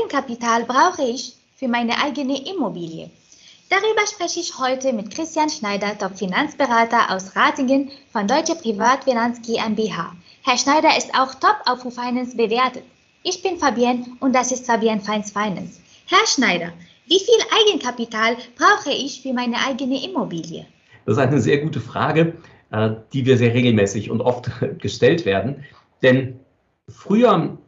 Eigenkapital brauche ich für meine eigene Immobilie? Darüber spreche ich heute mit Christian Schneider, Top-Finanzberater aus Ratingen von Deutsche Privatfinanz GmbH. Herr Schneider ist auch top auf Finance bewertet. Ich bin Fabienne und das ist Fabienne Feins Finance. Herr Schneider, wie viel Eigenkapital brauche ich für meine eigene Immobilie? Das ist eine sehr gute Frage, äh, die wir sehr regelmäßig und oft gestellt werden. Denn früher,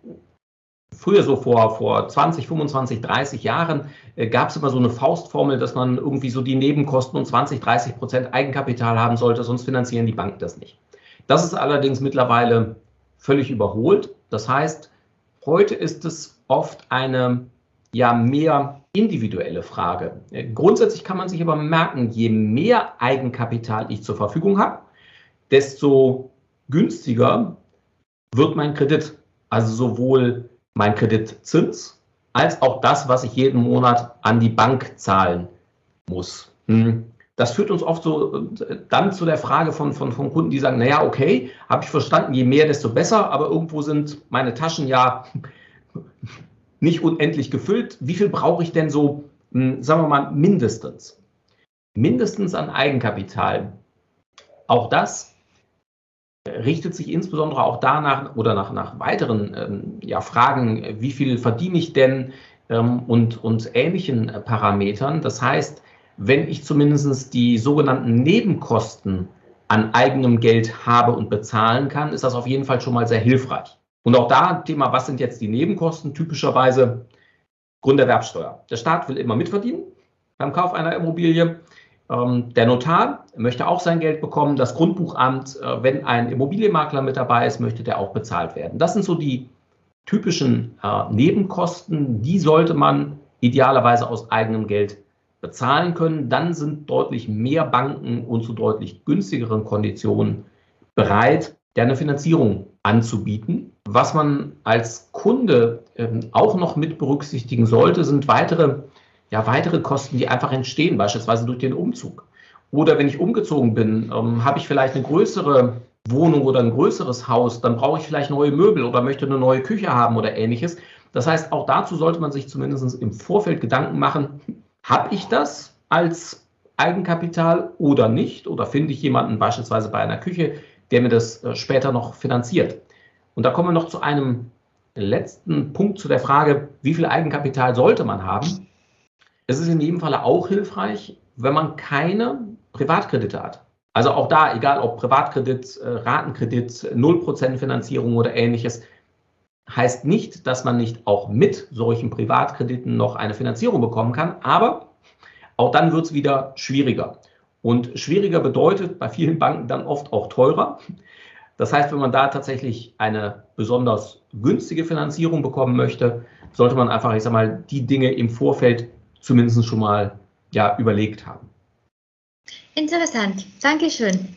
früher so vor, vor 20, 25, 30 Jahren äh, gab es immer so eine Faustformel, dass man irgendwie so die Nebenkosten und 20, 30 Prozent Eigenkapital haben sollte, sonst finanzieren die Banken das nicht. Das ist allerdings mittlerweile völlig überholt. Das heißt, heute ist es oft eine ja mehr individuelle Frage. Äh, grundsätzlich kann man sich aber merken, je mehr Eigenkapital ich zur Verfügung habe, desto günstiger wird mein Kredit. Also sowohl mein Kreditzins als auch das, was ich jeden Monat an die Bank zahlen muss. Hm. Das führt uns oft so äh, dann zu der Frage von, von, von Kunden, die sagen, naja, okay, habe ich verstanden, je mehr, desto besser, aber irgendwo sind meine Taschen ja nicht unendlich gefüllt. Wie viel brauche ich denn so, hm, sagen wir mal, mindestens? Mindestens an Eigenkapital. Auch das richtet sich insbesondere auch danach oder nach, nach weiteren ähm, ja, Fragen, wie viel verdiene ich denn ähm, und, und ähnlichen äh, Parametern. Das heißt, wenn ich zumindest die sogenannten Nebenkosten an eigenem Geld habe und bezahlen kann, ist das auf jeden Fall schon mal sehr hilfreich. Und auch da Thema, was sind jetzt die Nebenkosten? Typischerweise Grunderwerbsteuer. Der Staat will immer mitverdienen beim Kauf einer Immobilie. Ähm, der Notar möchte auch sein Geld bekommen. Das Grundbuchamt, äh, wenn ein Immobilienmakler mit dabei ist, möchte der auch bezahlt werden. Das sind so die typischen äh, Nebenkosten. Die sollte man idealerweise aus eigenem Geld bezahlen können. Dann sind deutlich mehr Banken und zu deutlich günstigeren Konditionen bereit, eine Finanzierung anzubieten. Was man als Kunde ähm, auch noch mit berücksichtigen sollte, sind weitere ja, weitere Kosten, die einfach entstehen, beispielsweise durch den Umzug. Oder wenn ich umgezogen bin, ähm, habe ich vielleicht eine größere Wohnung oder ein größeres Haus, dann brauche ich vielleicht neue Möbel oder möchte eine neue Küche haben oder ähnliches. Das heißt, auch dazu sollte man sich zumindest im Vorfeld Gedanken machen, habe ich das als Eigenkapital oder nicht? Oder finde ich jemanden beispielsweise bei einer Küche, der mir das äh, später noch finanziert? Und da kommen wir noch zu einem letzten Punkt zu der Frage, wie viel Eigenkapital sollte man haben? Es ist in jedem Falle auch hilfreich, wenn man keine Privatkredite hat. Also auch da, egal ob Privatkredit, äh, Ratenkredit, 0% Finanzierung oder ähnliches, heißt nicht, dass man nicht auch mit solchen Privatkrediten noch eine Finanzierung bekommen kann, aber auch dann wird es wieder schwieriger. Und schwieriger bedeutet bei vielen Banken dann oft auch teurer. Das heißt, wenn man da tatsächlich eine besonders günstige Finanzierung bekommen möchte, sollte man einfach, ich sag mal, die Dinge im Vorfeld zumindest schon mal ja, überlegt haben. Interessant. Dankeschön.